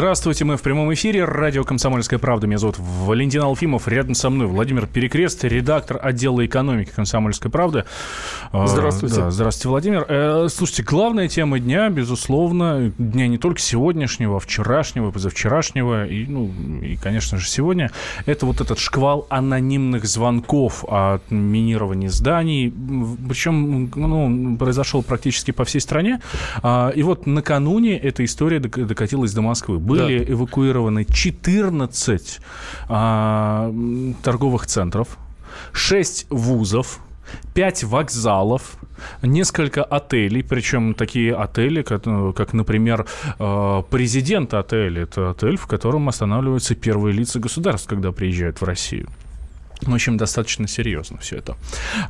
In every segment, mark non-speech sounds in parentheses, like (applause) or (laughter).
Здравствуйте, мы в прямом эфире. Радио «Комсомольская правда». Меня зовут Валентин Алфимов. Рядом со мной Владимир Перекрест, редактор отдела экономики «Комсомольской правды». А, здравствуйте. Да, здравствуйте, Владимир. Э, слушайте, главная тема дня, безусловно, дня не только сегодняшнего, а вчерашнего, позавчерашнего и, ну, и, конечно же, сегодня, это вот этот шквал анонимных звонков о минировании зданий. Причем, ну, произошел практически по всей стране. А, и вот накануне эта история докатилась до Москвы. Были да. эвакуированы 14 а, торговых центров, 6 вузов, 5 вокзалов, несколько отелей, причем такие отели, как, ну, как например, а, президент отеля. Это отель, в котором останавливаются первые лица государств, когда приезжают в Россию. В общем, достаточно серьезно все это.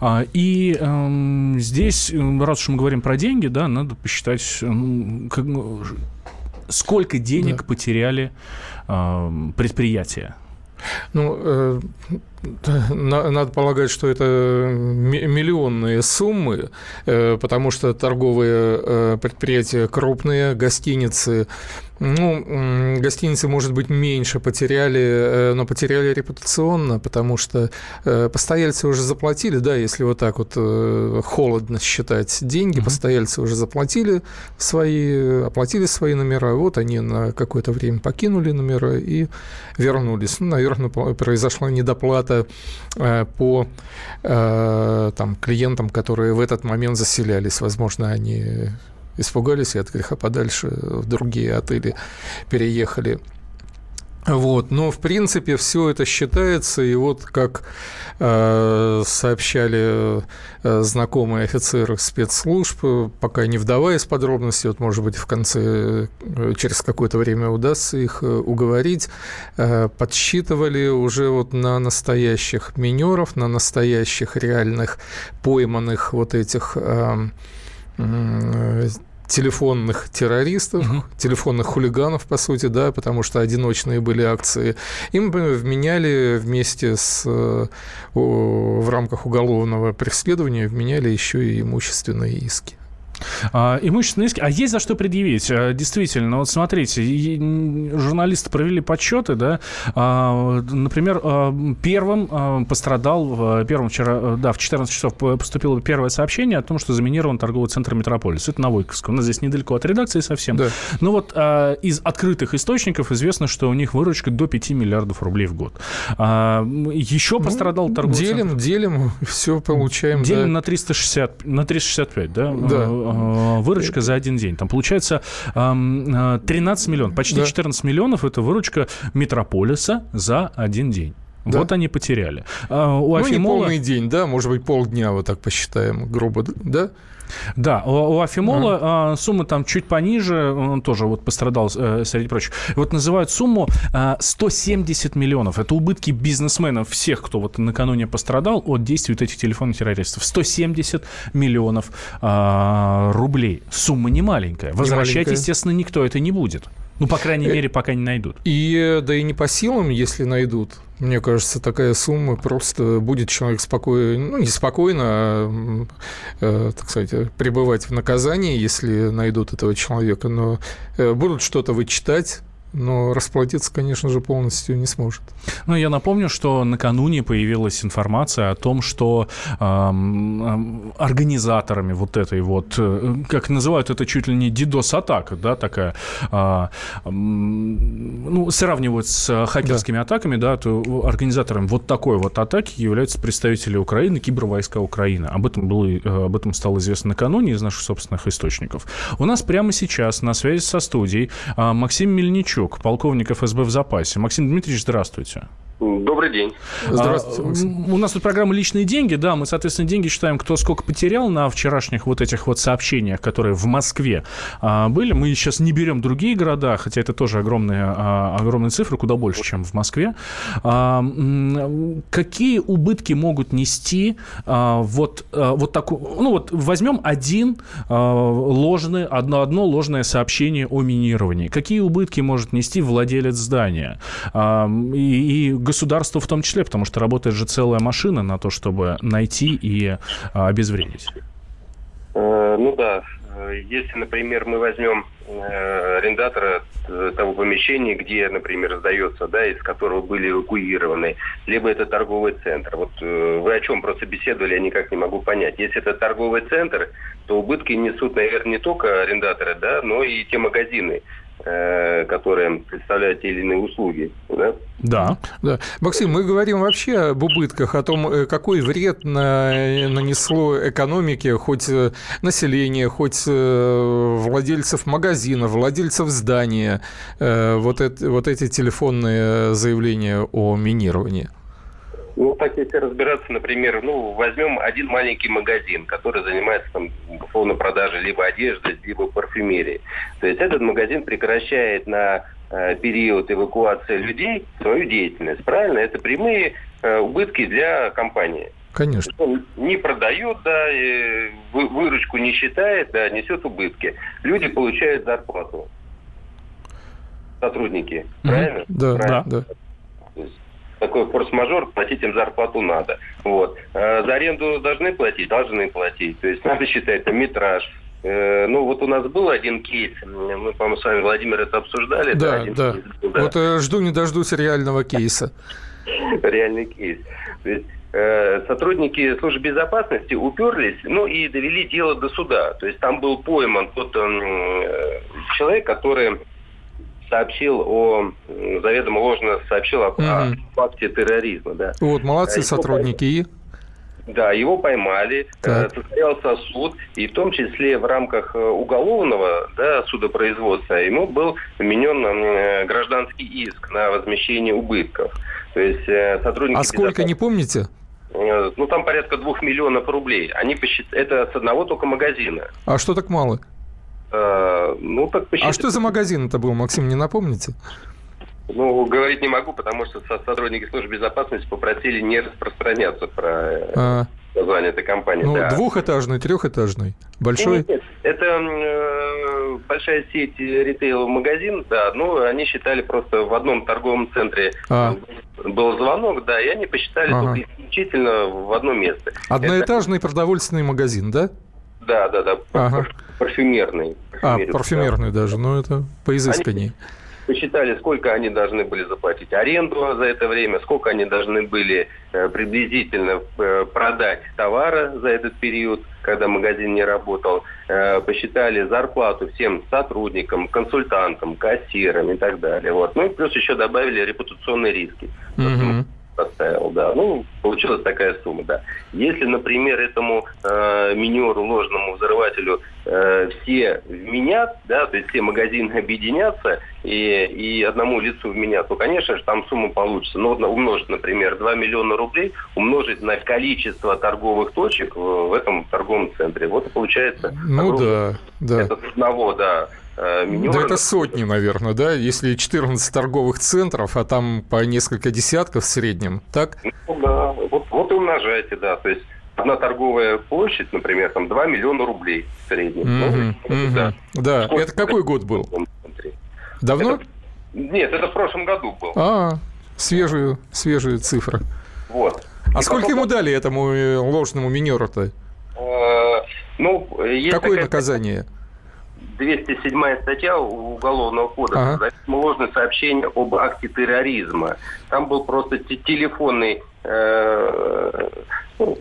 А, и эм, здесь, раз уж мы говорим про деньги, да, надо посчитать, ну, как, ну, сколько денег да. потеряли э, предприятия. Ну, э, надо полагать, что это миллионные суммы, э, потому что торговые э, предприятия крупные, гостиницы, ну, гостиницы, может быть, меньше потеряли, э, но потеряли репутационно, потому что постояльцы уже заплатили, да, если вот так вот холодно считать деньги, mm-hmm. постояльцы уже заплатили свои, оплатили свои номера, вот они на какое-то время покинули номера и вернулись. Ну, наверное, произошла недоплата это э, по э, там, клиентам, которые в этот момент заселялись. Возможно, они испугались и от греха подальше в другие отели переехали. Вот, но в принципе все это считается, и вот как э, сообщали э, знакомые офицеры спецслужб, пока не вдаваясь в подробности, вот может быть в конце э, через какое-то время удастся их э, уговорить, э, подсчитывали уже вот на настоящих минеров, на настоящих реальных пойманных вот этих э, телефонных террористов, угу. телефонных хулиганов, по сути, да, потому что одиночные были акции. Им вменяли вместе с в рамках уголовного преследования вменяли еще и имущественные иски. А, имущественные иски. А есть за что предъявить? А, действительно, вот смотрите, журналисты провели подсчеты, да, а, например, а, первым а, пострадал, первым вчера, да, в 14 часов поступило первое сообщение о том, что заминирован торговый центр Метрополис. Это на Войковском. У нас здесь недалеко от редакции совсем. Да. Но вот а, из открытых источников известно, что у них выручка до 5 миллиардов рублей в год. А, еще ну, пострадал ну, торговый делим, центр. Делим, (laughs) все получаем. Делим да. на 360, на 365, да? Да Э, выручка за один день. Там получается 13 э, миллионов, почти да. 14 миллионов это выручка метрополиса за один день. Да. Вот они потеряли. А, у ну, Афимола... не полный день, да, может быть, полдня, вот так посчитаем, грубо, да? Да, у, Афимола а. сумма там чуть пониже, он тоже вот пострадал, э, среди прочих. Вот называют сумму а, 170 миллионов. Это убытки бизнесменов, всех, кто вот накануне пострадал от действий вот этих телефонных террористов. 170 миллионов а, рублей. Сумма не маленькая. Возвращать, не маленькая. естественно, никто это не будет. Ну, по крайней э, мере, пока не найдут. И да и не по силам, если найдут. Мне кажется, такая сумма просто будет человек спокойно, ну, не спокойно, а, э, так сказать, пребывать в наказании, если найдут этого человека, но э, будут что-то вычитать, но расплатиться, конечно же, полностью не сможет. Ну, я напомню, что накануне появилась информация о том, что эм, организаторами вот этой вот, э, как называют это чуть ли не DDoS-атака, да, такая, э, э, ну, сравнивают с хакерскими да. атаками, да, то организатором вот такой вот атаки являются представители Украины, кибервойска Украины. Об этом, было, э, об этом стало известно накануне из наших собственных источников. У нас прямо сейчас на связи со студией э, Максим Мельничук, Ткачук, полковник ФСБ в запасе. Максим Дмитриевич, здравствуйте. Добрый день. Здравствуйте. А, у нас тут программа «Личные деньги». Да, мы, соответственно, деньги считаем, кто сколько потерял на вчерашних вот этих вот сообщениях, которые в Москве а, были. Мы сейчас не берем другие города, хотя это тоже огромные, а, огромные цифры, куда больше, чем в Москве. А, какие убытки могут нести а, вот, а, вот такой... Ну вот возьмем один а, ложный, одно, одно ложное сообщение о минировании. Какие убытки может нести владелец здания? А, и, и государству в том числе, потому что работает же целая машина на то, чтобы найти и а, обезвредить. Э, ну да, если, например, мы возьмем э, арендатора того помещения, где, например, сдается, да, из которого были эвакуированы, либо это торговый центр. Вот вы о чем просто беседовали, я никак не могу понять. Если это торговый центр, то убытки несут, наверное, не только арендаторы, да, но и те магазины, Э, которые представляют те или иные услуги. Да? Да. да. Максим, мы говорим вообще об убытках, о том, э, какой вред нанесло экономике, хоть э, население, хоть владельцев магазинов, владельцев здания, вот, это, вот эти телефонные заявления о минировании. Ну, так если разбираться, например, ну, возьмем один маленький магазин, который занимается там условно продажей либо одежды, либо парфюмерии. То есть этот магазин прекращает на э, период эвакуации людей свою деятельность. Правильно? Это прямые э, убытки для компании. Конечно. Он не продает, да, выручку не считает, да, несет убытки. Люди получают зарплату. Сотрудники. Правильно? Да, правильно? да, да такой форс-мажор, платить им зарплату надо. Вот. А за аренду должны платить? Должны платить. То есть надо считать там метраж, э, ну, вот у нас был один кейс, мы, по-моему, с вами, Владимир, это обсуждали. Да, да. Кейс, да. Вот э, жду не дождусь реального кейса. Реальный кейс. То есть э, сотрудники службы безопасности уперлись, ну и довели дело до суда. То есть там был пойман тот человек, который сообщил о, заведомо ложно сообщил о, угу. о факте терроризма. Да. Вот, молодцы его сотрудники. И? Да, его поймали, э, так. состоялся суд, и в том числе в рамках э, уголовного да, судопроизводства ему был вменен э, гражданский иск на возмещение убытков. То есть сотрудники... А сколько, не помните? Ну, там порядка двух миллионов рублей. Они посчит... Это с одного только магазина. А что так мало? Э, ну, так посчитать. А что за магазин это был, Максим, не напомните? Ну, говорить не могу, потому что сотрудники службы безопасности попросили не распространяться про а. название этой компании. Ну, да. двухэтажный, трехэтажный, большой? Нет, нет, это э, большая сеть ритейл-магазин, да, ну, они считали просто в одном торговом центре а. был звонок, да, и они посчитали ага. только исключительно в одно место. Одноэтажный это... продовольственный магазин, да? Да, да, да. Ага. Парфюмерный. А, парфюмерный да. даже, ну это по изысканней. посчитали, сколько они должны были заплатить аренду за это время, сколько они должны были э, приблизительно э, продать товара за этот период, когда магазин не работал. Э, посчитали зарплату всем сотрудникам, консультантам, кассирам и так далее. Вот. Ну и плюс еще добавили репутационные риски. Угу поставил, да. Ну, получилась такая сумма, да. Если, например, этому э, минеру, ложному взрывателю э, все вменят, да, то есть все магазины (laughs) объединятся и, и одному лицу вменят, то, конечно же, там сумма получится. Но умножить, например, 2 миллиона рублей, умножить на количество торговых точек в, в этом торговом центре. Вот и получается... Ну да, да. Это с одного, да, меню. Да это сотни, наверное, да? Если 14 торговых центров, а там по несколько десятков в среднем, так? Ну да, вот, вот и умножайте, да. То есть одна торговая площадь, например, там 2 миллиона рублей в среднем. Mm-hmm. Mm-hmm. Да. да. Сколько это какой год был? Давно? Это, нет, это в прошлом году был. А, свежую, свежую цифру. Вот. А и сколько потом... ему дали этому э, ложному минеру-то? Э, ну, Какое такая... наказание? 207 статья Уголовного кодекса, ага. ложное сообщение об акте терроризма. Там был просто телефонный, э, ну,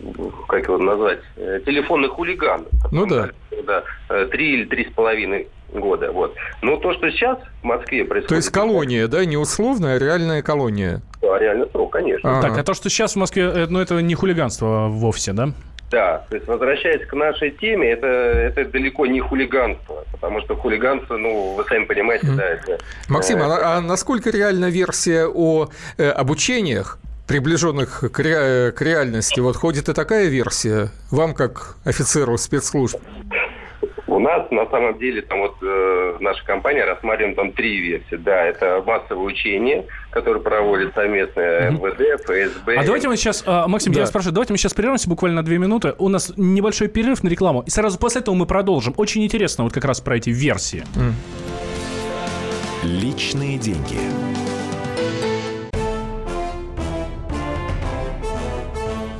как его назвать, э, телефонный хулиган. Ну да. да. Э, три или три с половиной года. Вот. Но то, что сейчас в Москве происходит... То есть колония, да, не условная, а реальная колония? Да, реально срок, конечно. Ага. Так, а то, что сейчас в Москве, э, ну это не хулиганство вовсе, да? Да, то есть возвращаясь к нашей теме, это, это далеко не хулиганство, потому что хулиганство, ну, вы сами понимаете, mm. да, это... Максим, э, а, а насколько реальна версия о э, обучениях, приближенных к, ре, к реальности? Вот ходит и такая версия вам, как офицеру спецслужб? У нас на самом деле там вот э, наша компания рассматриваем там три версии. Да, это массовое учение, которое проводит совместно МВД, ФСБ. А давайте мы сейчас, а, Максим, да. я спрашиваю, давайте мы сейчас прервемся буквально на две минуты. У нас небольшой перерыв на рекламу, и сразу после этого мы продолжим. Очень интересно вот как раз про эти версии. Mm. Личные деньги.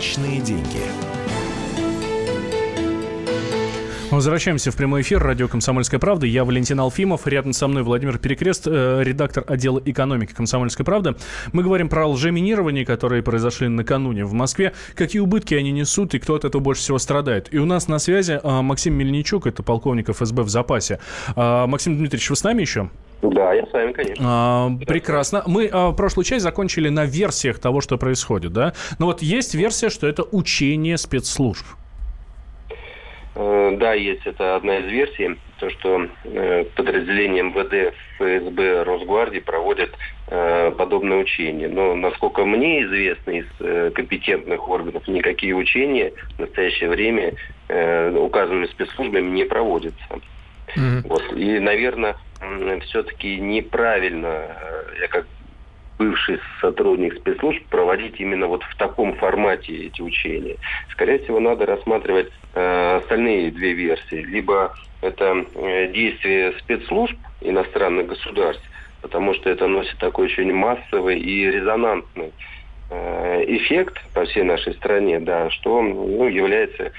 Личные деньги. Возвращаемся в прямой эфир. Радио «Комсомольская правда». Я Валентин Алфимов. Рядом со мной Владимир Перекрест, э, редактор отдела экономики «Комсомольской правды». Мы говорим про лжеминирование, которые произошли накануне в Москве. Какие убытки они несут и кто от этого больше всего страдает. И у нас на связи э, Максим Мельничук, это полковник ФСБ в запасе. Э, Максим Дмитриевич, вы с нами еще? Да, я с вами, конечно. А, прекрасно. Мы а, прошлую часть закончили на версиях того, что происходит, да? Но вот есть версия, что это учение спецслужб. Э, да, есть это одна из версий, то, что э, подразделения МВД, ФСБ, Росгвардии проводят э, подобные учения. Но, насколько мне известно из компетентных органов, никакие учения в настоящее время указанными спецслужбами не проводятся. Mm-hmm. Вот. И, наверное, все-таки неправильно, э, я как бывший сотрудник спецслужб, проводить именно вот в таком формате эти учения. Скорее всего, надо рассматривать э, остальные две версии. Либо это э, действие спецслужб иностранных государств, потому что это носит такой очень массовый и резонансный э, эффект по всей нашей стране, да, что ну, является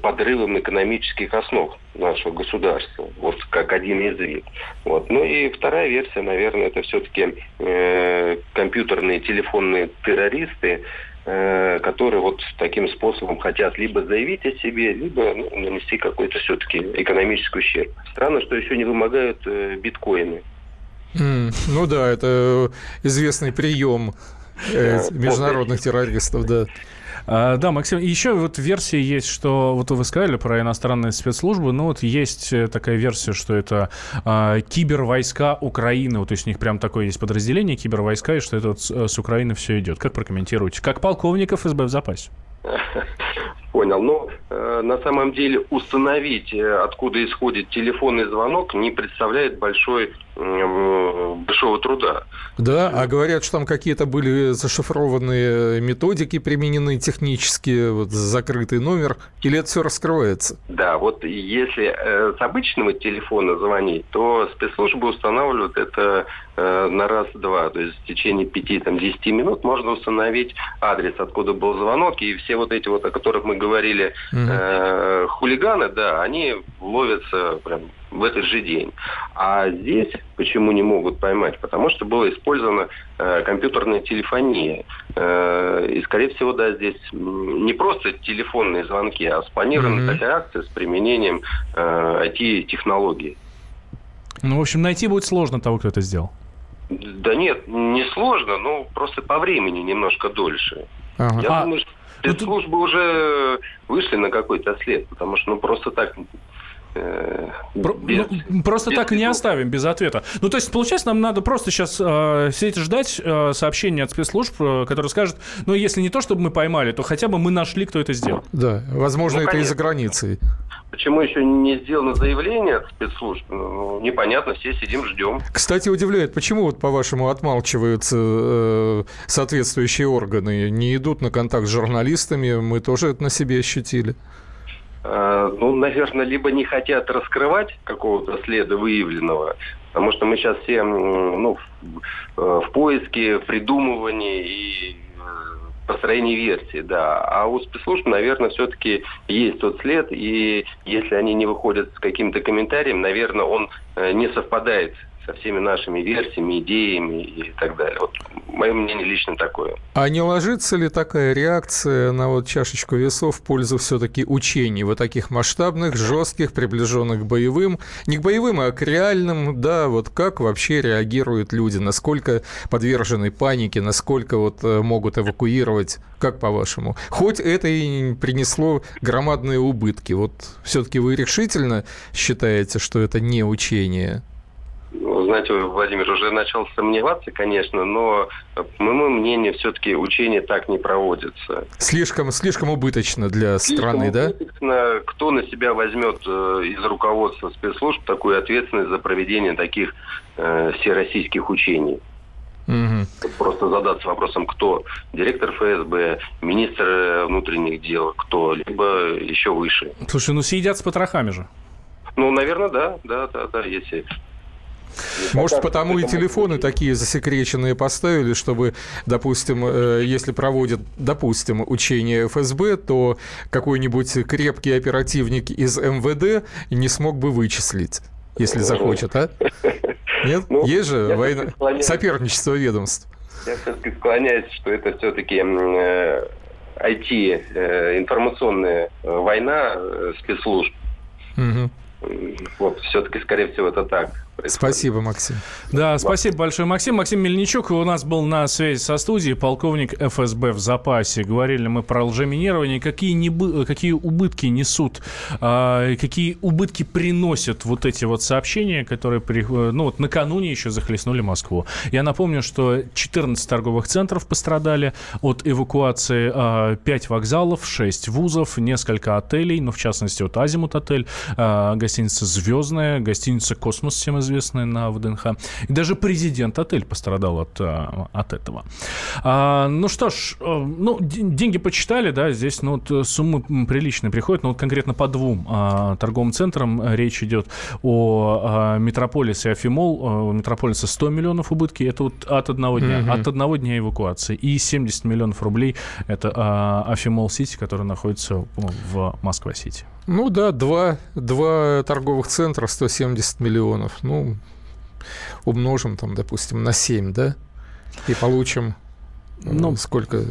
подрывом экономических основ нашего государства, вот как один из вид. Вот. Ну и вторая версия, наверное, это все-таки э, компьютерные телефонные террористы, э, которые вот таким способом хотят либо заявить о себе, либо ну, нанести какой-то все-таки экономический ущерб. Странно, что еще не вымогают э, биткоины. Mm, ну да, это известный прием э, международных террористов, да. А, да, Максим, еще вот версия есть, что вот вы сказали про иностранные спецслужбы, ну вот есть э, такая версия, что это а, кибервойска Украины, вот то есть у них прям такое есть подразделение кибервойска, и что это вот с, э, с Украины все идет. Как прокомментируете? Как полковник ФСБ в запасе? (laughs) Понял. Но э, на самом деле установить, э, откуда исходит телефонный звонок, не представляет большой, э, большого труда. Да, а говорят, что там какие-то были зашифрованные методики применены технические, вот закрытый номер, или это все раскрывается? Да, вот если э, с обычного телефона звонить, то спецслужбы устанавливают это э, на раз-два, то есть в течение 5-10 минут можно установить адрес, откуда был звонок, и все вот эти вот, о которых мы говорили, э, хулиганы, да, они ловятся прям в этот же день. А здесь почему не могут поймать? Потому что была использована э, компьютерная телефония. Э, и, скорее всего, да, здесь не просто телефонные звонки, а спланирована mm-hmm. такая акция с применением э, IT-технологий. Ну, в общем, найти будет сложно того, кто это сделал. Да нет, не сложно, но просто по времени немножко дольше. Ага. Я а... думаю, что ну, спецслужбы уже вышли на какой-то след, потому что ну просто так Про, без, ну, просто без так и не оставим без ответа. Ну, то есть, получается, нам надо просто сейчас э, сидеть и ждать э, сообщения от спецслужб, э, которые скажут, ну, если не то, чтобы мы поймали, то хотя бы мы нашли, кто это сделал. Да, возможно, ну, это из-за границы. Почему еще не сделано заявление от спецслужб? Ну, непонятно, все сидим, ждем. Кстати, удивляет, почему, вот, по-вашему, отмалчиваются э, соответствующие органы, не идут на контакт с журналистами, мы тоже это на себе ощутили. Э, ну, наверное, либо не хотят раскрывать какого-то следа выявленного, потому что мы сейчас все ну, в, э, в поиске, в придумывании и построении версии, да. А у спецслужб, наверное, все-таки есть тот след, и если они не выходят с каким-то комментарием, наверное, он э, не совпадает со всеми нашими версиями, идеями и так далее. Вот мое мнение лично такое. А не ложится ли такая реакция на вот чашечку весов в пользу все-таки учений, вот таких масштабных, жестких, приближенных к боевым, не к боевым, а к реальным, да, вот как вообще реагируют люди, насколько подвержены панике, насколько вот э, могут эвакуировать, как по-вашему? Хоть это и принесло громадные убытки, вот все-таки вы решительно считаете, что это не учение? Знаете, Владимир уже начал сомневаться, конечно, но, по моему мнению, все-таки учения так не проводятся. Слишком, слишком убыточно для слишком страны, убыточно. да? Кто на себя возьмет э, из руководства спецслужб такую ответственность за проведение таких э, всероссийских учений? Угу. Просто задаться вопросом, кто директор ФСБ, министр э, внутренних дел, кто, либо еще выше. Слушай, ну съедят с потрохами же. Ну, наверное, да, да, да, да, если может, потому и телефоны такие засекреченные поставили, чтобы, допустим, э, если проводят, допустим, учение ФСБ, то какой-нибудь крепкий оперативник из МВД не смог бы вычислить, если захочет, а? Нет? Ну, Есть же война... соперничество ведомств. Я все-таки склоняюсь, что это все-таки э, IT, э, информационная война э, спецслужб. Угу. Вот, все-таки, скорее всего, это так. Спасибо, Максим. Да, спасибо большое, Максим. Максим Мельничук у нас был на связи со студией, полковник ФСБ в запасе. Говорили мы про лжеминирование, какие, не, какие убытки несут, а, какие убытки приносят вот эти вот сообщения, которые ну, вот накануне еще захлестнули Москву. Я напомню, что 14 торговых центров пострадали от эвакуации, а, 5 вокзалов, 6 вузов, несколько отелей, ну, в частности, вот Азимут отель, а, гостиница «Звездная», гостиница «Космос», всем известная на ВДНХ. И даже президент отель пострадал от, а, от этого. А, ну что ж, э, ну, деньги почитали, да, здесь ну, вот суммы приличные приходят, но вот конкретно по двум а, торговым центрам речь идет о а, Метрополисе и Афимол. У Метрополиса 100 миллионов убытки, это вот от одного дня, mm-hmm. от одного дня эвакуации. И 70 миллионов рублей это а, Афимол Сити, который находится в Москва-Сити. Ну да, два, два торговых центра, 170 миллионов. Ну, умножим там, допустим, на 7, да? И получим ну, сколько?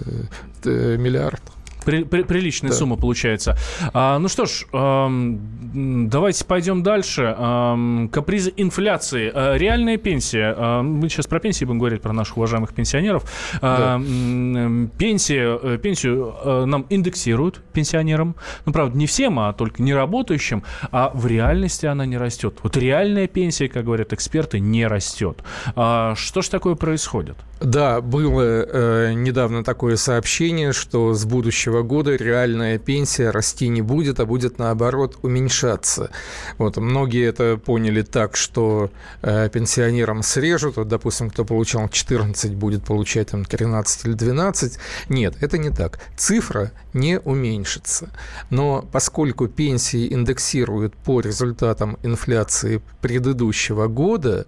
Э, миллиард. При, при, приличная да. сумма получается. А, ну что ж, а, давайте пойдем дальше. А, капризы инфляции. А, реальная пенсия. А, мы сейчас про пенсии будем говорить, про наших уважаемых пенсионеров. А, да. Пенсия, э, пенсию а, нам индексируют пенсионерам. Ну, правда, не всем, а только неработающим. А в реальности она не растет. Вот реальная пенсия, как говорят эксперты, не растет. А, что ж такое происходит? Да, было э, недавно такое сообщение, что с будущего года реальная пенсия расти не будет, а будет наоборот уменьшаться. Вот многие это поняли так, что э, пенсионерам срежут, вот, допустим, кто получал 14, будет получать там 13 или 12. Нет, это не так. Цифра не уменьшится. Но поскольку пенсии индексируют по результатам инфляции предыдущего года,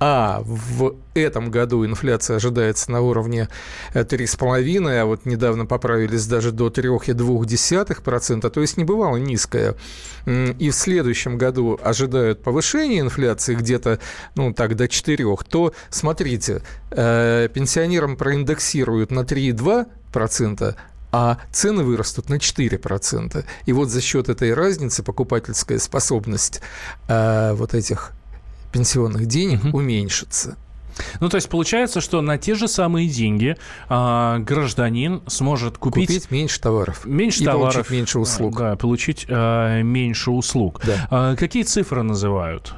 а в этом году инфляция ожидается на уровне 3,5, э, а вот недавно поправились даже до 3,2%, то есть не бывало низкая. И в следующем году ожидают повышения инфляции где-то, ну так, до 4, то, смотрите, э, пенсионерам проиндексируют на 3,2%, а цены вырастут на 4%. И вот за счет этой разницы покупательская способность э, вот этих пенсионных денег угу. уменьшится. Ну, то есть получается, что на те же самые деньги а, гражданин сможет купить... Купить меньше товаров. Меньше и товаров. получить меньше услуг. Да, получить а, меньше услуг. Да. А, какие цифры называют?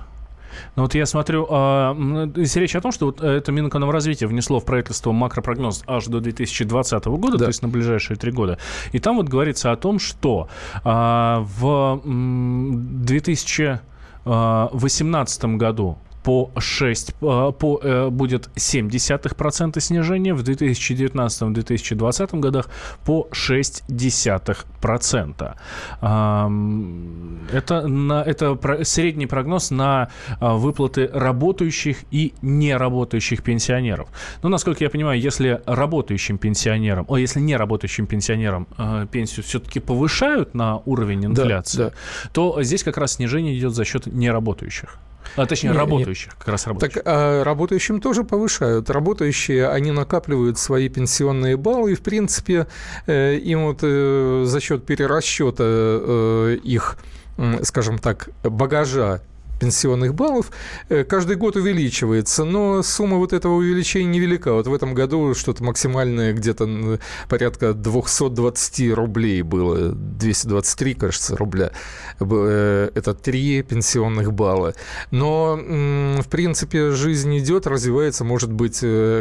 Ну вот я смотрю, а, если речь о том, что вот это Минэкономразвитие внесло в правительство макропрогноз аж до 2020 года, да. то есть на ближайшие три года, и там вот говорится о том, что а, в 2000 2018 году по 6, э, по, э, будет 0,7% снижения, в 2019-2020 годах по 0,6%. Это, на, это средний прогноз на а, выплаты работающих и неработающих пенсионеров. Ну, насколько я понимаю, если работающим пенсионерам, о, если не работающим пенсионерам э, пенсию все-таки повышают на уровень инфляции, да, да. то здесь как раз снижение идет за счет неработающих. А, точнее, не, работающих, не. как раз работающих. Так а, работающим тоже повышают. Работающие, они накапливают свои пенсионные баллы, и, в принципе, э, им вот э, за счет перерасчета э, их, скажем так, багажа пенсионных баллов каждый год увеличивается, но сумма вот этого увеличения невелика. Вот в этом году что-то максимальное где-то порядка 220 рублей было, 223, кажется, рубля. Это три пенсионных балла. Но, в принципе, жизнь идет, развивается. Может быть,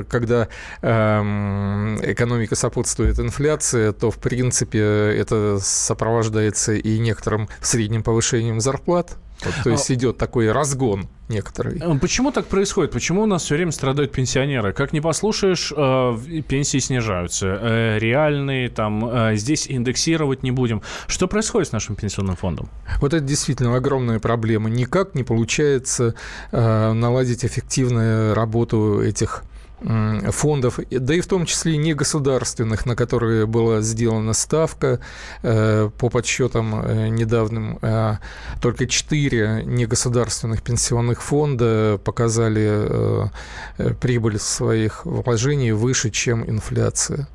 когда эм, экономика сопутствует инфляции, то, в принципе, это сопровождается и некоторым средним повышением зарплат. Вот, то есть а идет такой разгон некоторый. Э, почему так происходит? Почему у нас все время страдают пенсионеры? Как не послушаешь, э, пенсии снижаются. Э, реальные, там, здесь индексировать не будем. Что происходит с нашим пенсионным фондом? Вот это действительно огромная проблема. Никак не получается наладить эффективную работу этих фондов, да и в том числе и негосударственных, на которые была сделана ставка. Э, по подсчетам э, недавним, э, только четыре негосударственных пенсионных фонда показали прибыль своих вложений выше, чем инфляция.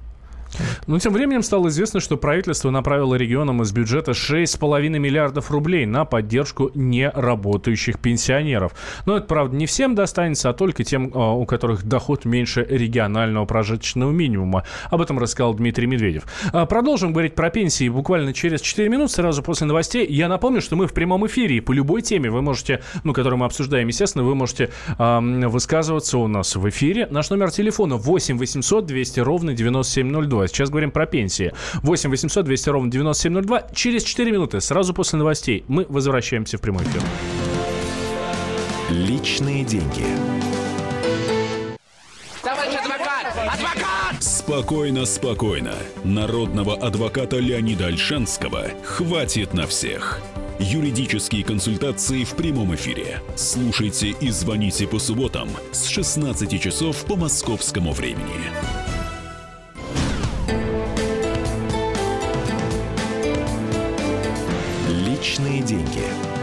Но тем временем стало известно, что правительство направило регионам из бюджета 6,5 миллиардов рублей на поддержку неработающих пенсионеров. Но это, правда, не всем достанется, а только тем, а, у которых доход меньше регионального прожиточного минимума. Об этом рассказал Дмитрий Медведев. А, продолжим говорить про пенсии буквально через 4 минут, сразу после новостей. Я напомню, что мы в прямом эфире, и по любой теме вы можете, ну, которую мы обсуждаем, естественно, вы можете э, высказываться у нас в эфире. Наш номер телефона 8 800 200 ровно 9702. Сейчас говорим про пенсии. 8 800 200 ровно 9702. Через 4 минуты, сразу после новостей, мы возвращаемся в прямой эфир. Личные деньги. Товарищ адвокат! Адвокат! Спокойно, спокойно. Народного адвоката Леонида Альшанского хватит на всех. Юридические консультации в прямом эфире. Слушайте и звоните по субботам с 16 часов по московскому времени. Личные деньги.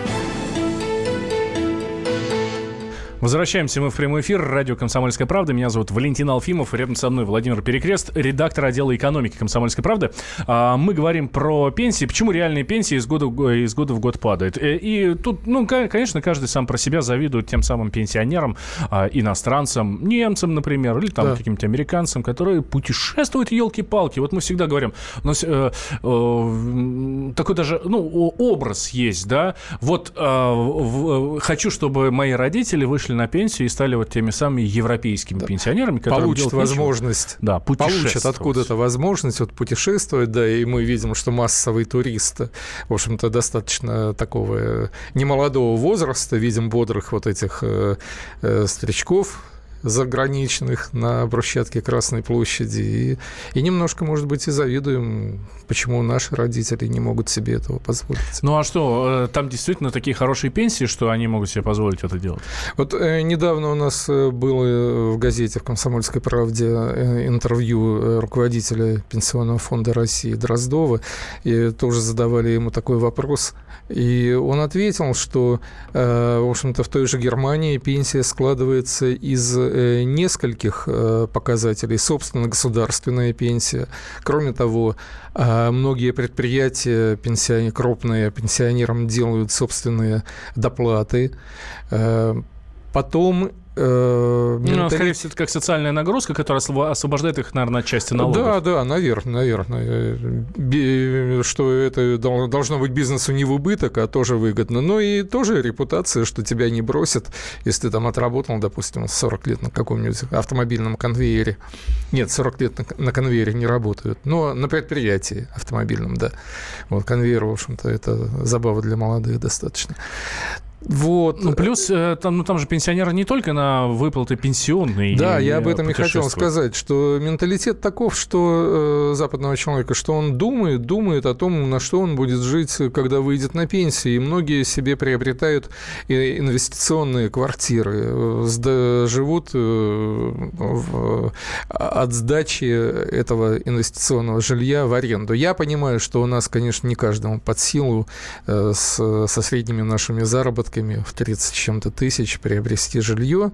Возвращаемся мы в прямой эфир. Радио «Комсомольская правда». Меня зовут Валентин Алфимов. Рядом со мной Владимир Перекрест, редактор отдела экономики «Комсомольской правды». А, мы говорим про пенсии. Почему реальные пенсии из года, из года в год падают? Э, и тут, ну, конечно, каждый сам про себя завидует тем самым пенсионерам, а, иностранцам, немцам, например, или там да. каким-то американцам, которые путешествуют, елки-палки. Вот мы всегда говорим, у нас э, э, такой даже, ну, образ есть, да. Вот э, в, хочу, чтобы мои родители вышли вышли на пенсию и стали вот теми самыми европейскими да. пенсионерами, которые получат возможность, да, получат откуда-то возможность вот путешествовать, да, и мы видим, что массовый турист, в общем-то, достаточно такого немолодого возраста, видим бодрых вот этих э, э, старичков, заграничных на брусчатке Красной площади. И, и немножко, может быть, и завидуем, почему наши родители не могут себе этого позволить. Ну а что, э, там действительно такие хорошие пенсии, что они могут себе позволить это делать? Вот э, недавно у нас э, было в газете в «Комсомольской правде» э, интервью э, руководителя Пенсионного фонда России Дроздова, и тоже задавали ему такой вопрос, и он ответил, что, э, в общем-то, в той же Германии пенсия складывается из Э, нескольких э, показателей. Собственно, государственная пенсия. Кроме того, э, многие предприятия пенсионер, крупные пенсионерам делают собственные доплаты. Потом э, ну, скорее всего, это как социальная нагрузка, которая освобождает их, наверное, от части налогов. Да, да, наверное, наверное. Что это должно быть бизнесу не в убыток, а тоже выгодно. Но и тоже репутация, что тебя не бросят, если ты там отработал, допустим, 40 лет на каком-нибудь автомобильном конвейере. Нет, 40 лет на, на конвейере не работают, но на предприятии автомобильном, да. Вот конвейер, в общем-то, это забава для молодых достаточно. Вот. Ну, плюс э, там, ну, там же пенсионеры не только на выплаты пенсионные. Да, я об этом и хотел сказать, что менталитет таков, что э, западного человека, что он думает, думает о том, на что он будет жить, когда выйдет на пенсию. И многие себе приобретают инвестиционные квартиры, живут э, в, от сдачи этого инвестиционного жилья в аренду. Я понимаю, что у нас, конечно, не каждому под силу э, с, со средними нашими заработками заработками в 30 чем-то тысяч приобрести жилье.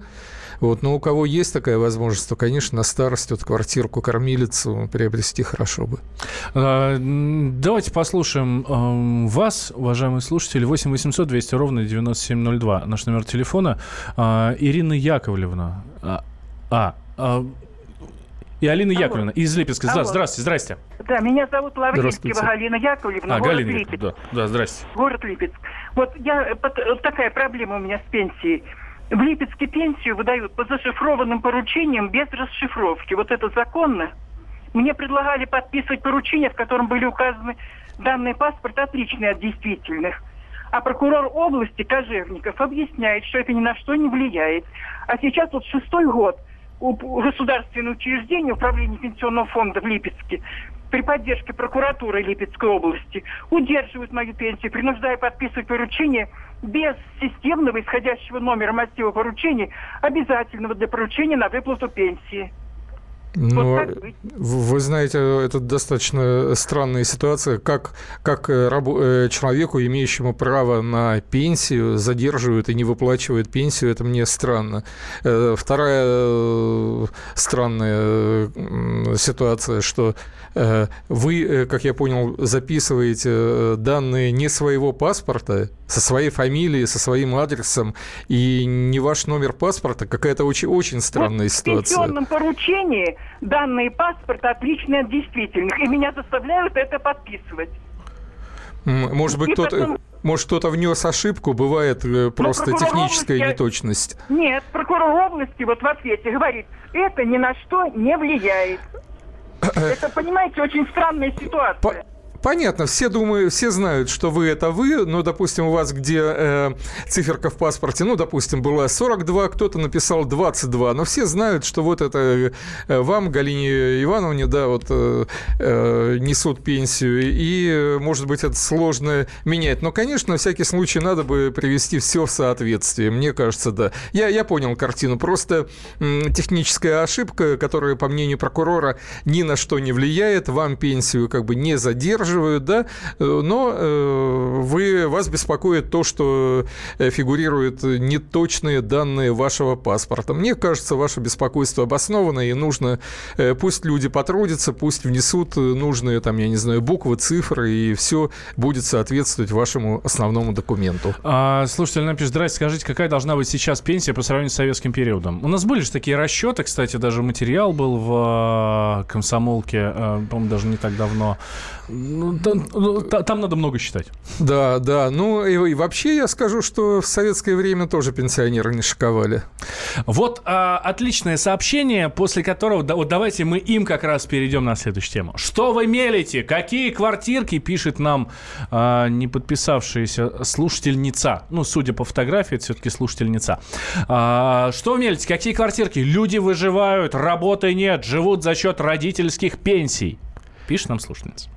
Вот. Но у кого есть такая возможность, то, конечно, на старость вот квартирку, кормилицу приобрести хорошо бы. А, давайте послушаем а, вас, уважаемые слушатели. 8 800 200 ровно 9702. Наш номер телефона. А, Ирина Яковлевна. А, а и Алина Алло. Яковлевна из Липецка. Алло. Здравствуйте, здрасте. Да, меня зовут Лавринского Галина Яковлевна, а, город Галина, Липецк. Да, да, здрасте. Город Липецк. Вот я, вот такая проблема у меня с пенсией. В Липецке пенсию выдают по зашифрованным поручениям без расшифровки. Вот это законно? Мне предлагали подписывать поручение, в котором были указаны данные паспорта отличные от действительных. А прокурор области Кожевников объясняет, что это ни на что не влияет. А сейчас вот шестой год государственное учреждение Управления пенсионного фонда в Липецке при поддержке прокуратуры Липецкой области удерживают мою пенсию, принуждая подписывать поручение без системного исходящего номера массива поручений, обязательного для поручения на выплату пенсии. Ну, вот вы знаете, это достаточно странная ситуация, как, как э, рабу, э, человеку, имеющему право на пенсию, задерживают и не выплачивают пенсию, это мне странно. Э, вторая странная ситуация, что вы, как я понял, записываете данные не своего паспорта, со своей фамилией, со своим адресом, и не ваш номер паспорта, какая-то очень, очень странная вот ситуация. В пенсионном поручении данные паспорта отличные от действительных, и меня заставляют это подписывать. Может быть, кто-то... Потом... Может, кто-то внес ошибку, бывает э, просто техническая области... неточность. Нет, прокурор области вот в ответе говорит, это ни на что не влияет. Это, понимаете, очень странная ситуация. Понятно, все думают, все знают, что вы это вы, но, допустим, у вас где э, циферка в паспорте, ну, допустим, была 42, кто-то написал 22, но все знают, что вот это э, вам, Галине Ивановне, да, вот э, э, несут пенсию, и, может быть, это сложно менять. Но, конечно, на всякий случай надо бы привести все в соответствие, мне кажется, да. Я, я понял картину, просто э, техническая ошибка, которая, по мнению прокурора, ни на что не влияет, вам пенсию как бы не задерживает, поддерживают, да, но э, вы, вас беспокоит то, что э, фигурируют неточные данные вашего паспорта. Мне кажется, ваше беспокойство обосновано, и нужно, э, пусть люди потрудятся, пусть внесут нужные, там, я не знаю, буквы, цифры, и все будет соответствовать вашему основному документу. А, слушатель напишет, здрасте, скажите, какая должна быть сейчас пенсия по сравнению с советским периодом? У нас были же такие расчеты, кстати, даже материал был в комсомолке, по-моему, даже не так давно. Ну, там, ну, там надо много считать. Да, да. Ну, и, и вообще я скажу, что в советское время тоже пенсионеры не шиковали. Вот а, отличное сообщение, после которого, да, вот давайте мы им как раз перейдем на следующую тему. Что вы мелите? Какие квартирки, пишет нам а, не подписавшаяся слушательница. Ну, судя по фотографии, это все-таки слушательница. А, что вы мелите? Какие квартирки? Люди выживают, работы нет, живут за счет родительских пенсий. Пишет нам слушательница.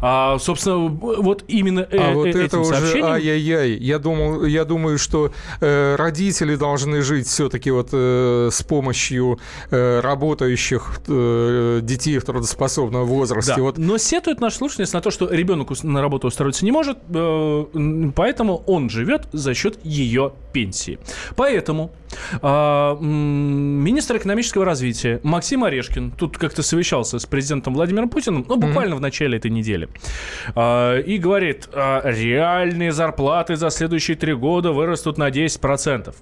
А, собственно, вот именно э, а вот это уже ай-яй-яй. Я, думал, я думаю, что э, родители должны жить все-таки вот э, с помощью э, работающих э, детей в трудоспособном возрасте. Да. Вот. Но сетует наш слушательниц на то, что ребенок на работу устроиться не может, э, поэтому он живет за счет ее пенсии. Поэтому э, министр экономического развития Максим Орешкин тут как-то совещался с президентом Владимиром Путиным, ну, буквально в начале этой недели. А, и говорит, а, реальные зарплаты за следующие три года вырастут на 10%.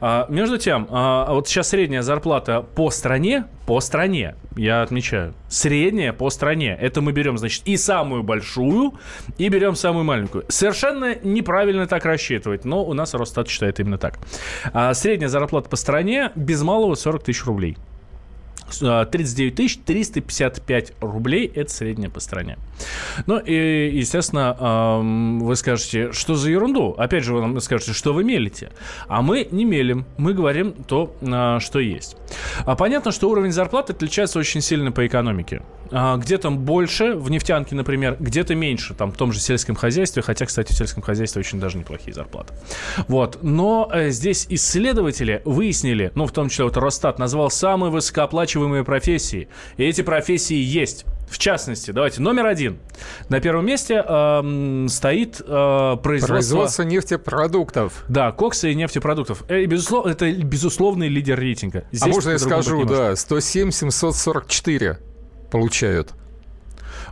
А, между тем, вот сейчас средняя зарплата по стране, по стране, я отмечаю, средняя по стране, это мы берем, значит, и самую большую, и берем самую маленькую. Совершенно неправильно так рассчитывать, но у нас Росстат считает именно так. Средняя зарплата по стране без малого 40 тысяч рублей. 39 э, 355 рублей – это средняя по стране. Ну и, естественно, вы скажете, что за ерунду? Опять же, вы нам скажете, что вы мелите. А мы не мелим, мы говорим то, что есть. А понятно, что уровень зарплаты отличается очень сильно по экономике. А, где-то больше, в нефтянке, например, где-то меньше, там, в том же сельском хозяйстве, хотя, кстати, в сельском хозяйстве очень даже неплохие зарплаты. Вот. Но э, здесь исследователи выяснили, ну, в том числе вот Росстат назвал самые высокооплачиваемые профессии. И эти профессии есть. В частности, давайте, номер один. На первом месте э, стоит э, производство... Производство нефтепродуктов. Да, кокса и нефтепродуктов. И, безусловно, это безусловный лидер рейтинга. Здесь а можно я скажу, да, 107-744 получают.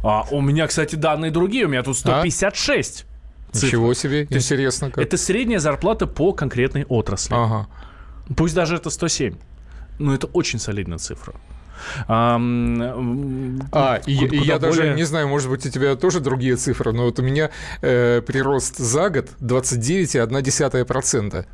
А, у меня, кстати, данные другие. У меня тут 156. А? Ничего себе, То интересно как. Это средняя зарплата по конкретной отрасли. Ага. Пусть даже это 107. Но это очень солидная цифра. А, а и, и я более... даже не знаю, может быть, у тебя тоже другие цифры, но вот у меня э, прирост за год 29,1%.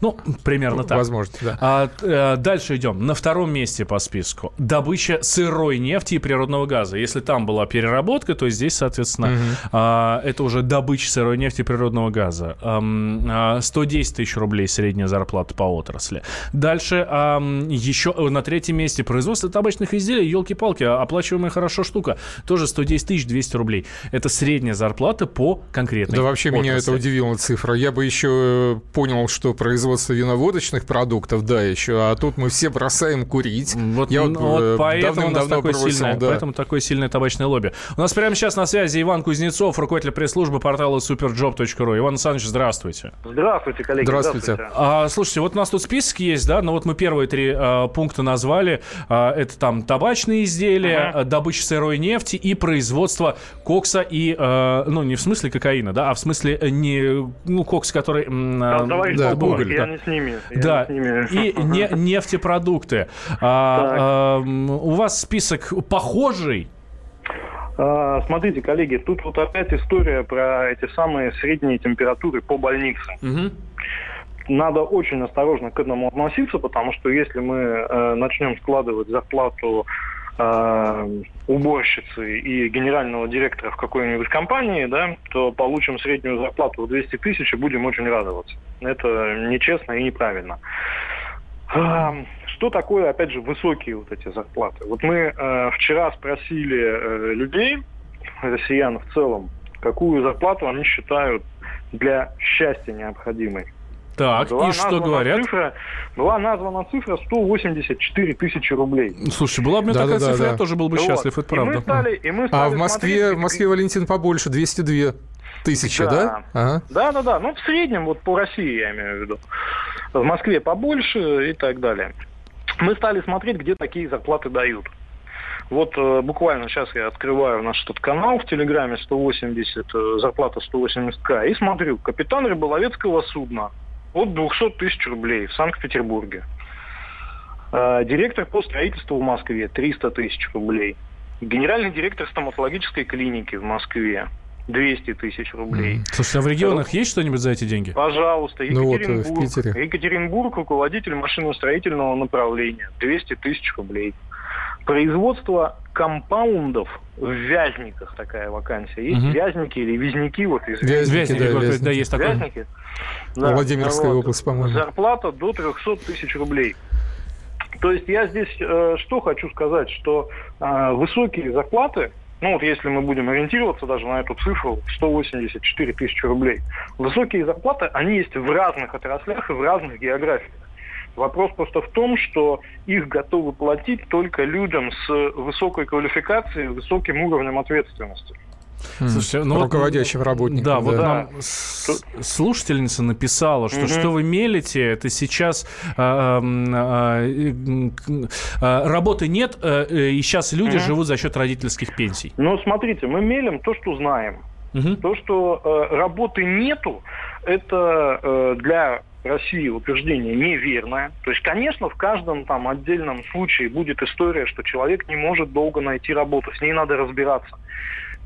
Ну, примерно так. Возможно, да. А, а, дальше идем. На втором месте по списку добыча сырой нефти и природного газа. Если там была переработка, то здесь, соответственно, угу. а, это уже добыча сырой нефти и природного газа. А, 110 тысяч рублей средняя зарплата по отрасли. Дальше а, еще на третьем месте производство табачных изделий. Елки-палки, оплачиваемая хорошо штука. Тоже 110 тысяч 200 рублей. Это средняя зарплата по конкретной Да вообще отрасли. меня это удивила цифра. Я бы еще понял, что производство виноводочных продуктов, да, еще, а тут мы все бросаем курить. Вот, Я вот, вот э, поэтому, у нас такое бросил, сильное, да. поэтому такое сильное табачное лобби. У нас прямо сейчас на связи Иван Кузнецов, руководитель пресс-службы портала superjob.ru. Иван Александрович, здравствуйте. Здравствуйте, коллеги. Здравствуйте. здравствуйте. А, слушайте, вот у нас тут список есть, да, но вот мы первые три а, пункта назвали. А, это там табачные изделия, ага. добыча сырой нефти и производство кокса и, а, ну, не в смысле кокаина, да, а в смысле э, не, ну, кокс, который... А, да, уголь, да. я не с ними. Да, и не, нефтепродукты. А, а, у вас список похожий? А, смотрите, коллеги, тут вот опять история про эти самые средние температуры по больнице. Угу. Надо очень осторожно к этому относиться, потому что если мы э, начнем складывать зарплату э, уборщицы и генерального директора в какой-нибудь компании, да, то получим среднюю зарплату в 200 тысяч и будем очень радоваться. Это нечестно и неправильно. Э, что такое, опять же, высокие вот эти зарплаты? Вот мы э, вчера спросили э, людей, россиян в целом, какую зарплату они считают для счастья необходимой. Так, была и что говорят? Цифра, была названа цифра 184 тысячи рублей. Слушай, была бы мне да, такая да, цифра, да. я тоже был бы вот. счастлив, это правда. И мы стали, и мы стали а в Москве, смотреть, в Москве, Валентин, побольше, 202 тысячи, да? Да? Ага. да, да, да. Ну, в среднем, вот по России, я имею в виду. В Москве побольше и так далее. Мы стали смотреть, где такие зарплаты дают. Вот э, буквально сейчас я открываю наш этот канал в Телеграме 180, э, зарплата 180к, и смотрю, капитан рыболовецкого судна от 200 тысяч рублей в Санкт-Петербурге. Э, директор по строительству в Москве 300 тысяч рублей. Генеральный директор стоматологической клиники в Москве 200 тысяч рублей. Слушай, а в регионах есть что-нибудь за эти деньги? Пожалуйста, Екатеринбург. Ну, вот, в Питере. Екатеринбург, руководитель машиностроительного направления, 200 тысяч рублей. Производство компаундов в Вязниках такая вакансия. Есть угу. Вязники или Вязники, вот из Вязники, Вязники, да, Вязники. да, есть такое. Вязники. Да, Владимирская вот. область, по-моему. Зарплата до 300 тысяч рублей. То есть я здесь э, что хочу сказать, что э, высокие зарплаты, ну вот если мы будем ориентироваться даже на эту цифру 184 тысячи рублей, высокие зарплаты, они есть в разных отраслях и в разных географиях. Вопрос просто в том, что их готовы платить только людям с высокой квалификацией, высоким уровнем ответственности. Слушайте, ну руководящим вот, работником. Да, да, вот нам слушательница написала, что угу. что вы мелите, это сейчас а, а, а, работы нет, а, и сейчас люди угу. живут за счет родительских пенсий. Ну, смотрите, мы мелим то, что знаем. Угу. То, что э, работы нету, это э, для России утверждение неверное. То есть, конечно, в каждом там отдельном случае будет история, что человек не может долго найти работу, с ней надо разбираться.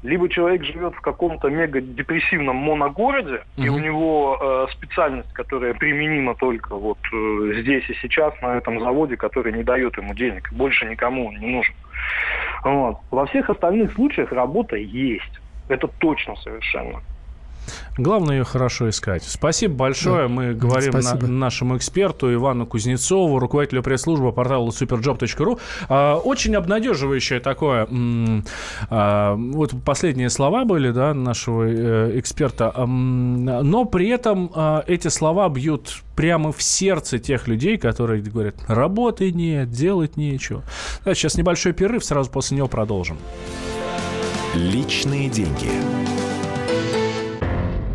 Либо человек живет в каком-то мега-депрессивном моногороде, угу. и у него э, специальность, которая применима только вот э, здесь и сейчас, на этом заводе, который не дает ему денег, больше никому он не нужен. Вот. Во всех остальных случаях работа есть. Это точно совершенно. Главное ее хорошо искать. Спасибо большое. Да. Мы говорим на, нашему эксперту Ивану Кузнецову, руководителю пресс-службы портала superjob.ru. А, очень обнадеживающее такое. А, вот последние слова были, да, нашего э, эксперта. Но при этом а, эти слова бьют прямо в сердце тех людей, которые говорят, работы нет, делать нечего. Да, сейчас небольшой перерыв, сразу после него продолжим. Личные деньги.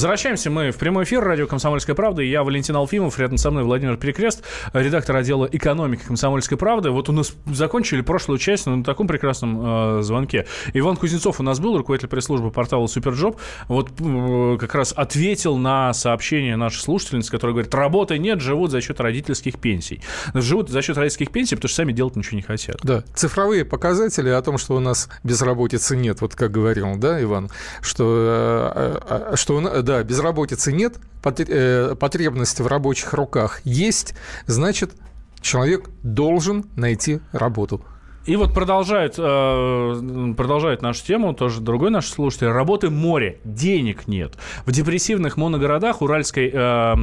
Возвращаемся мы в прямой эфир. Радио «Комсомольская правда». Я Валентин Алфимов. Рядом со мной Владимир Перекрест, редактор отдела экономики «Комсомольской правды». Вот у нас закончили прошлую часть на таком прекрасном э, звонке. Иван Кузнецов у нас был, руководитель пресс-службы портала «SuperJob». Вот э, как раз ответил на сообщение нашей слушательницы, которая говорит, работы нет, живут за счет родительских пенсий. Живут за счет родительских пенсий, потому что сами делать ничего не хотят. Да, цифровые показатели о том, что у нас безработицы нет, вот как говорил, да, Иван, что, э, э, что да, безработицы нет, э, потребность в рабочих руках есть, значит, человек должен найти работу. И вот продолжает, э, продолжает нашу тему, тоже другой наш слушатель. Работы море, денег нет. В депрессивных моногородах Уральской э, э,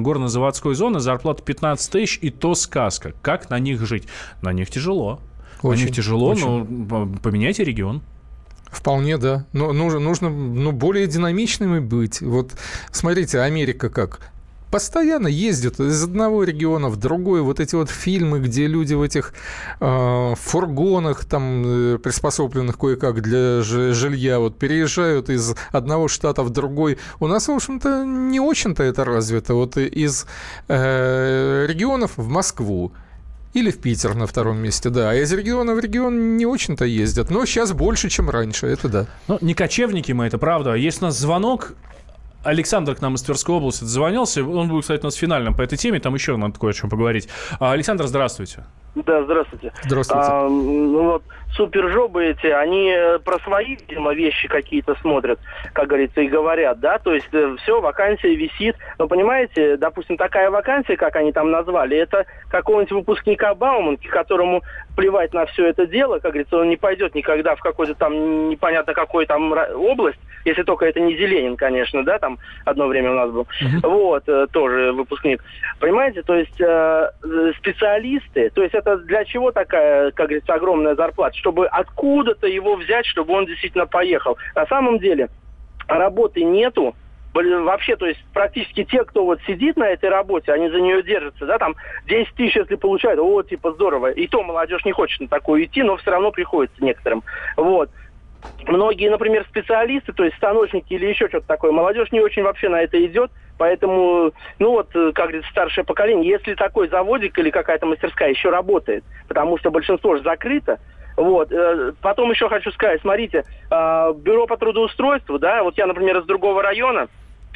горно-заводской зоны зарплата 15 тысяч, и то сказка. Как на них жить? На них тяжело. Очень, на них тяжело, очень. но поменяйте регион. Вполне, да. Но нужно, нужно ну, более динамичными быть. Вот смотрите, Америка как постоянно ездят из одного региона в другой. Вот эти вот фильмы, где люди в этих э, фургонах, там, э, приспособленных кое-как для жилья, вот переезжают из одного штата в другой. У нас, в общем-то, не очень-то это развито. Вот из э, регионов в Москву. Или в Питер на втором месте, да. А из региона в регион не очень-то ездят. Но сейчас больше, чем раньше, это да. Ну, не кочевники мы, это правда. Есть у нас звонок. Александр к нам из Тверской области дозвонился. Он будет, кстати, у нас финальным по этой теме. Там еще надо кое о чем поговорить. А, Александр, здравствуйте. Да, здравствуйте. Здравствуйте. А, ну вот, супержобы эти, они э, про свои, видимо, вещи какие-то смотрят, как говорится, и говорят, да, то есть э, все, вакансия висит, но понимаете, допустим, такая вакансия, как они там назвали, это какого-нибудь выпускника Бауманки, которому плевать на все это дело, как говорится, он не пойдет никогда в какой-то там непонятно какой там область, если только это не Зеленин, конечно, да, там одно время у нас был, uh-huh. вот, э, тоже выпускник. Понимаете, то есть э, специалисты, то есть это для чего такая, как говорится, огромная зарплата? Чтобы откуда-то его взять, чтобы он действительно поехал. На самом деле работы нету, вообще, то есть практически те, кто вот сидит на этой работе, они за нее держатся, да, там 10 тысяч, если получают, о, типа, здорово. И то молодежь не хочет на такую идти, но все равно приходится некоторым. Вот многие, например, специалисты, то есть станочники или еще что-то такое, молодежь не очень вообще на это идет, поэтому, ну вот, как говорится, старшее поколение, если такой заводик или какая-то мастерская еще работает, потому что большинство же закрыто, вот. Э, потом еще хочу сказать, смотрите, а, бюро по трудоустройству, да, вот я, например, из другого района,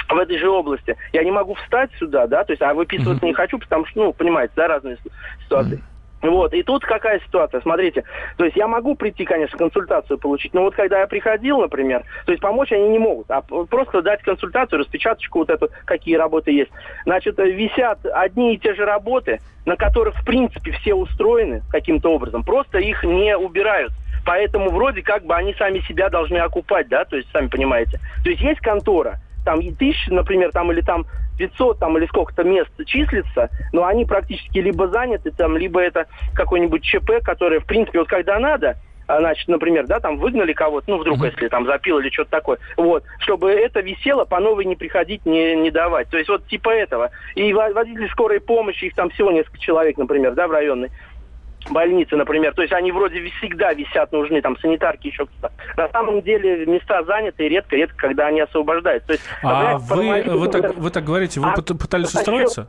в этой же области, я не могу встать сюда, да, то есть, а выписываться mm-hmm. не хочу, потому что, ну, понимаете, да, разные ситуации. Mm-hmm. Вот, и тут какая ситуация, смотрите, то есть я могу прийти, конечно, консультацию получить, но вот когда я приходил, например, то есть помочь они не могут, а просто дать консультацию, распечаточку вот эту, какие работы есть. Значит, висят одни и те же работы, на которых, в принципе, все устроены каким-то образом, просто их не убирают. Поэтому вроде как бы они сами себя должны окупать, да, то есть, сами понимаете. То есть есть контора, там тысяч, например, там или там 500 там или сколько-то мест числится, но они практически либо заняты там, либо это какой-нибудь ЧП, который, в принципе, вот когда надо, а, значит, например, да, там выгнали кого-то, ну, вдруг, mm-hmm. если там запил или что-то такое, вот, чтобы это висело, по новой не приходить, не, не давать. То есть вот типа этого. И водители скорой помощи, их там всего несколько человек, например, да, в районной, больницы, например. То есть они вроде всегда висят, нужны там санитарки, еще кто-то. На самом деле места заняты, редко, редко, когда они освобождаются. То есть, а вы, вы, так, вы так говорите, вы а, пытались устроиться?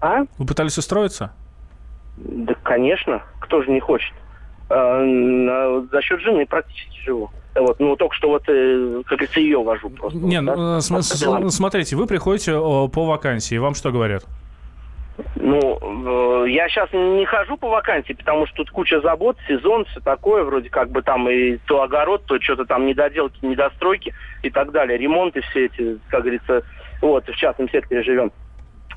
А? Вы пытались устроиться? Да, конечно. Кто же не хочет? А, за счет жены практически живу. Вот, ну, только что вот, э, как говорится, ее вожу просто. Не, вот, ну, см- смотрите, вы приходите по вакансии, вам что говорят? Ну, э, я сейчас не хожу по вакансии, потому что тут куча забот, сезон, все такое, вроде как бы там и то огород, то что-то там недоделки, недостройки и так далее, ремонты все эти, как говорится, вот, в частном секторе живем.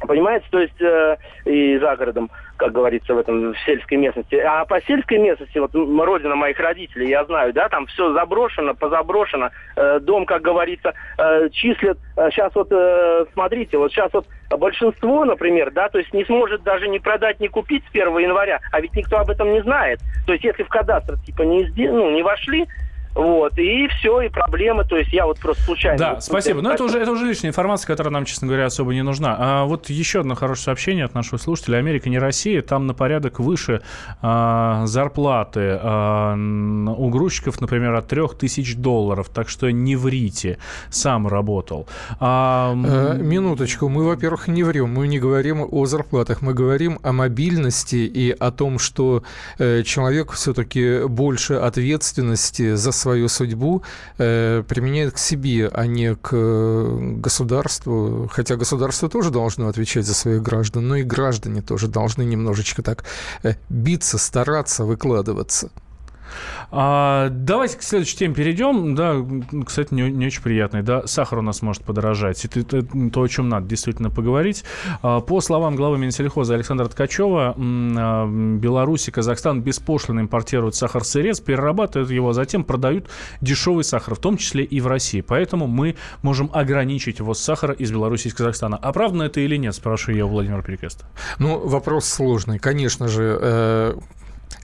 Понимаете, то есть э, и за городом, как говорится, в этом в сельской местности. А по сельской местности, вот родина моих родителей, я знаю, да, там все заброшено, позаброшено. Э, дом, как говорится, э, числят. Э, сейчас вот э, смотрите, вот сейчас вот большинство, например, да, то есть не сможет даже не продать, не купить с 1 января, а ведь никто об этом не знает. То есть если в кадастр типа не, ну, не вошли, вот, и все, и проблемы. То есть я вот просто случайно... Да, спасибо. Но это уже, это уже лишняя информация, которая нам, честно говоря, особо не нужна. А вот еще одно хорошее сообщение от нашего слушателя. Америка не Россия, там на порядок выше а, зарплаты а, у грузчиков, например, от 3000 долларов. Так что не врите. Сам работал. А, э, минуточку. Мы, во-первых, не врем. Мы не говорим о зарплатах. Мы говорим о мобильности и о том, что э, человек все-таки больше ответственности за свою свою судьбу э, применяет к себе, а не к э, государству. Хотя государство тоже должно отвечать за своих граждан, но и граждане тоже должны немножечко так э, биться, стараться, выкладываться. А, давайте к следующей теме перейдем. Да, кстати, не, не очень приятный. Да, сахар у нас может подорожать. Это, это то, о чем надо действительно поговорить. А, по словам главы Минсельхоза Александра Ткачева, а, Беларусь и Казахстан беспошлино импортируют сахар-сырец, перерабатывают его, а затем продают дешевый сахар, в том числе и в России. Поэтому мы можем ограничить ввоз сахара из Беларуси и из Казахстана. А правда это или нет, спрашиваю я у Владимира Перекреста. Ну, вопрос сложный. Конечно же, э,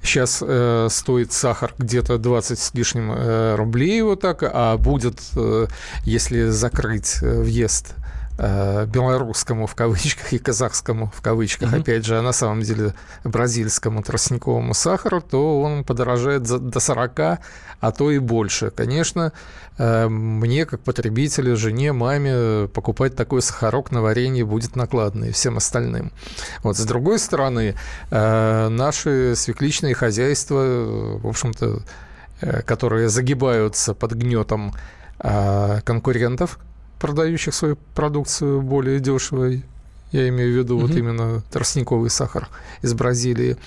Сейчас э, стоит сахар где-то 20 с лишним э, рублей вот так, а будет, э, если закрыть э, въезд белорусскому в кавычках и казахскому в кавычках, mm-hmm. опять же, а на самом деле бразильскому тростниковому сахару, то он подорожает до 40, а то и больше. Конечно, э, мне, как потребителю, жене, маме покупать такой сахарок на варенье будет накладно и всем остальным. Вот, с другой стороны, э, наши свекличные хозяйства, в общем-то, которые загибаются под гнетом конкурентов, продающих свою продукцию более дешево, я имею в виду угу. вот именно тростниковый сахар из Бразилии,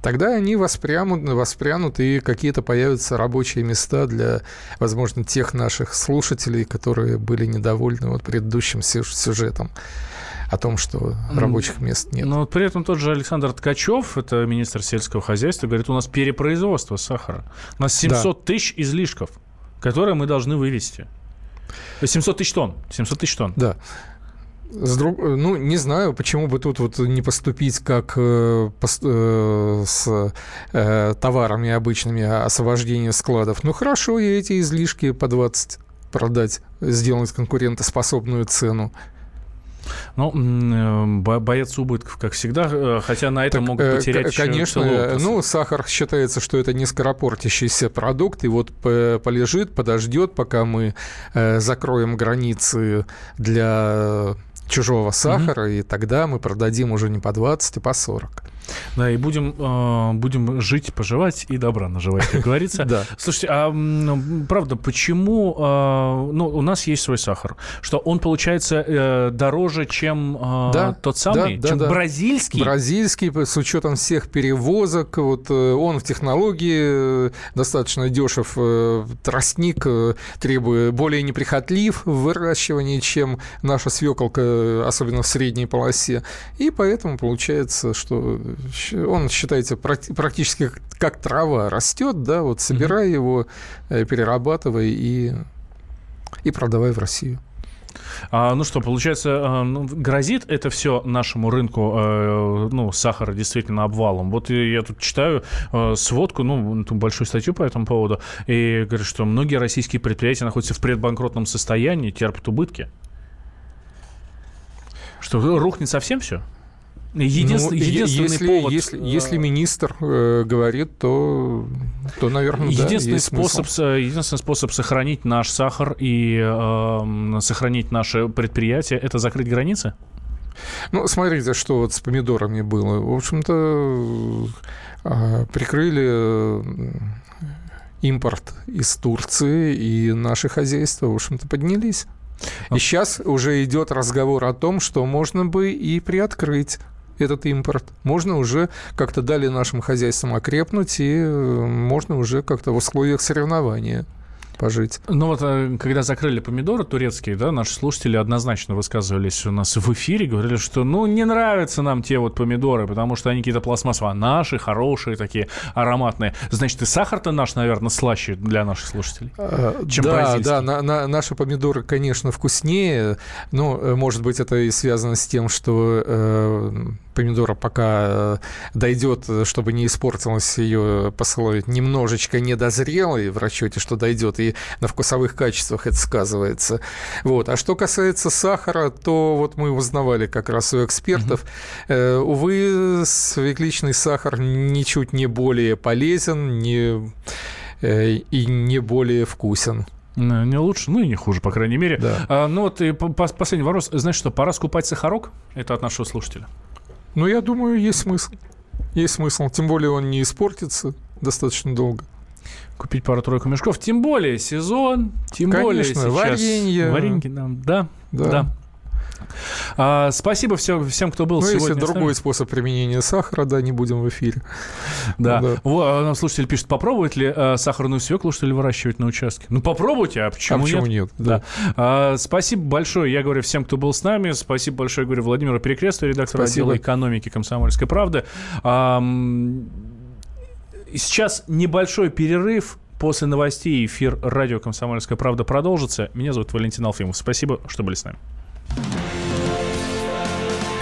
тогда они воспрянут, воспрянут и какие-то появятся рабочие места для, возможно, тех наших слушателей, которые были недовольны вот предыдущим сюжетом о том, что рабочих мест нет. Но при этом тот же Александр Ткачев, это министр сельского хозяйства, говорит, у нас перепроизводство сахара. У нас 700 да. тысяч излишков, которые мы должны вывести. 700 тысяч тонн. 700 тысяч тонн. Да. С друг... Ну, не знаю, почему бы тут вот не поступить как э, пос... э, с э, товарами обычными освобождения складов. Ну, хорошо, и эти излишки по 20 продать, сделать конкурентоспособную цену. Ну, э, боец убытков, как всегда, э, хотя на этом так, могут э, потерять Конечно, ну, сахар считается, что это не скоропортящийся продукт, и вот полежит, подождет, пока мы закроем границы для чужого сахара, mm-hmm. и тогда мы продадим уже не по 20, а по 40. Да, и будем, э, будем жить, поживать и добра наживать, как говорится. (laughs) Да. Слушайте, а правда, почему э, ну, у нас есть свой сахар? Что он получается э, дороже, чем э, да, тот самый, да, чем да, бразильский? Бразильский, с учетом всех перевозок, вот он в технологии достаточно дешев, тростник требует более неприхотлив в выращивании, чем наша свеколка, особенно в средней полосе. И поэтому получается, что он считается практически как трава растет, да, вот собирай mm-hmm. его, э, перерабатывай и, и продавай в Россию. А, ну что, получается, а, ну, грозит это все нашему рынку э, ну, сахара действительно обвалом. Вот я тут читаю э, сводку, ну, большую статью по этому поводу, и говорят, что многие российские предприятия находятся в предбанкротном состоянии, терпят убытки. Что, рухнет совсем все? Единственный, ну, единственный если, повод... Если, если министр э, говорит, то, то наверное, единственный да, способ, смысл. Единственный способ сохранить наш сахар и э, сохранить наше предприятие – это закрыть границы? Ну, смотрите, что вот с помидорами было. В общем-то, а, прикрыли импорт из Турции, и наши хозяйства, в общем-то, поднялись. И сейчас уже идет разговор о том, что можно бы и приоткрыть этот импорт. Можно уже как-то дали нашим хозяйствам окрепнуть, и э, можно уже как-то в условиях соревнования пожить. Ну вот, э, когда закрыли помидоры турецкие, да, наши слушатели однозначно высказывались у нас в эфире, говорили, что, ну, не нравятся нам те вот помидоры, потому что они какие-то пластмассовые, а наши хорошие такие, ароматные. Значит, и сахар-то наш, наверное, слаще для наших слушателей, а, чем Да, да, на, на, наши помидоры, конечно, вкуснее, но, э, может быть, это и связано с тем, что э, помидора пока э, дойдет, чтобы не испортилась, ее посылают немножечко недозрелой в расчете, что дойдет, и на вкусовых качествах это сказывается. Вот. А что касается сахара, то вот мы узнавали как раз у экспертов, mm-hmm. увы, свекличный сахар ничуть не более полезен, не э, и не более вкусен. Не лучше, ну и не хуже, по крайней мере. Да. А, ну вот и последний вопрос. Знаешь что, пора скупать сахарок? Это от нашего слушателя. Ну, я думаю, есть смысл. Есть смысл. Тем более он не испортится достаточно долго. Купить пару-тройку мешков. Тем более сезон, тем Конечно, более сейчас... варенье. Варенье, да. Да, да. да. А, спасибо всем, всем, кто был ну, сегодня. если другой способ применения сахара, да, не будем в эфире. Да. Ну, да. Вот, а нам слушатель пишет, попробовать ли а, сахарную свеклу, что ли, выращивать на участке? Ну, попробуйте, а почему, а почему нет? нет? Да. А, спасибо большое, я говорю всем, кто был с нами. Спасибо большое, говорю, Владимиру Перекресту, редактору спасибо. отдела экономики «Комсомольской правды». А, сейчас небольшой перерыв. После новостей эфир радио «Комсомольская правда» продолжится. Меня зовут Валентин Алфимов. Спасибо, что были с нами.